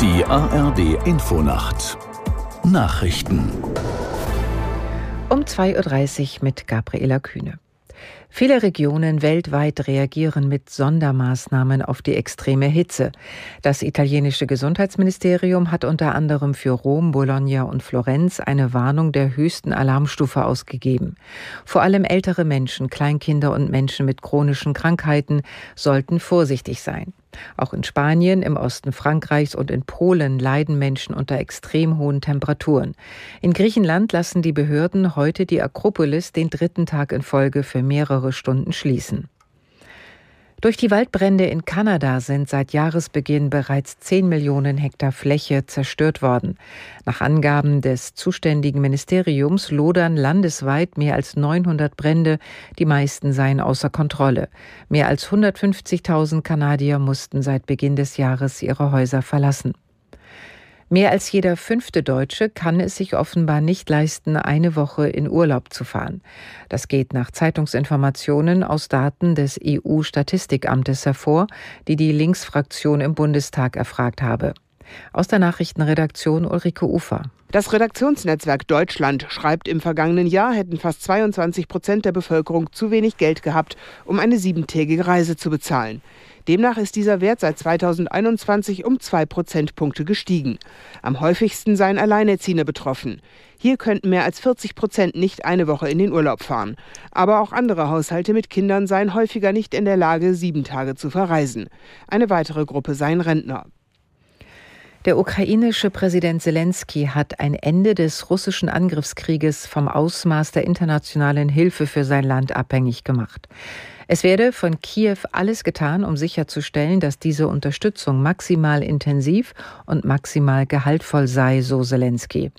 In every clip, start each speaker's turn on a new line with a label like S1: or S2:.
S1: Die ARD Infonacht Nachrichten
S2: um 2.30 Uhr mit Gabriela Kühne. Viele Regionen weltweit reagieren mit Sondermaßnahmen auf die extreme Hitze. Das italienische Gesundheitsministerium hat unter anderem für Rom, Bologna und Florenz eine Warnung der höchsten Alarmstufe ausgegeben. Vor allem ältere Menschen, Kleinkinder und Menschen mit chronischen Krankheiten sollten vorsichtig sein. Auch in Spanien, im Osten Frankreichs und in Polen leiden Menschen unter extrem hohen Temperaturen. In Griechenland lassen die Behörden heute die Akropolis den dritten Tag in Folge für mehrere Stunden schließen. Durch die Waldbrände in Kanada sind seit Jahresbeginn bereits 10 Millionen Hektar Fläche zerstört worden. Nach Angaben des zuständigen Ministeriums lodern landesweit mehr als 900 Brände, die meisten seien außer Kontrolle. Mehr als 150.000 Kanadier mussten seit Beginn des Jahres ihre Häuser verlassen. Mehr als jeder fünfte Deutsche kann es sich offenbar nicht leisten, eine Woche in Urlaub zu fahren. Das geht nach Zeitungsinformationen aus Daten des EU-Statistikamtes hervor, die die Linksfraktion im Bundestag erfragt habe. Aus der Nachrichtenredaktion Ulrike Ufer.
S3: Das Redaktionsnetzwerk Deutschland schreibt, im vergangenen Jahr hätten fast 22 Prozent der Bevölkerung zu wenig Geld gehabt, um eine siebentägige Reise zu bezahlen. Demnach ist dieser Wert seit 2021 um zwei Prozentpunkte gestiegen. Am häufigsten seien Alleinerziehende betroffen. Hier könnten mehr als 40 Prozent nicht eine Woche in den Urlaub fahren. Aber auch andere Haushalte mit Kindern seien häufiger nicht in der Lage, sieben Tage zu verreisen. Eine weitere Gruppe seien Rentner.
S2: Der ukrainische Präsident Zelensky hat ein Ende des russischen Angriffskrieges vom Ausmaß der internationalen Hilfe für sein Land abhängig gemacht. Es werde von Kiew alles getan, um sicherzustellen, dass diese Unterstützung maximal intensiv und maximal gehaltvoll sei, so Zelensky.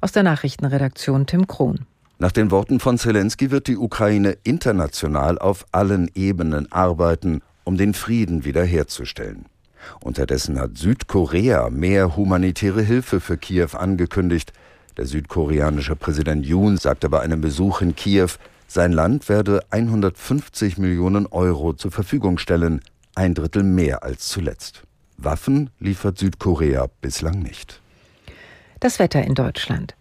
S2: Aus der Nachrichtenredaktion Tim Krohn.
S4: Nach den Worten von Zelensky wird die Ukraine international auf allen Ebenen arbeiten, um den Frieden wiederherzustellen. Unterdessen hat Südkorea mehr humanitäre Hilfe für Kiew angekündigt. Der südkoreanische Präsident Yoon sagte bei einem Besuch in Kiew, sein Land werde 150 Millionen Euro zur Verfügung stellen, ein Drittel mehr als zuletzt. Waffen liefert Südkorea bislang nicht.
S2: Das Wetter in Deutschland.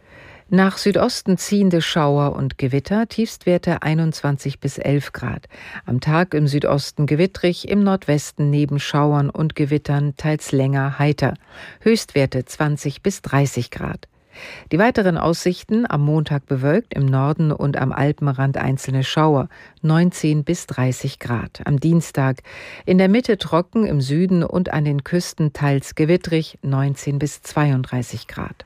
S2: Nach Südosten ziehende Schauer und Gewitter, Tiefstwerte 21 bis 11 Grad. Am Tag im Südosten gewittrig, im Nordwesten neben Schauern und Gewittern teils länger heiter. Höchstwerte 20 bis 30 Grad. Die weiteren Aussichten am Montag bewölkt, im Norden und am Alpenrand einzelne Schauer, 19 bis 30 Grad. Am Dienstag in der Mitte trocken, im Süden und an den Küsten teils gewittrig, 19 bis 32 Grad.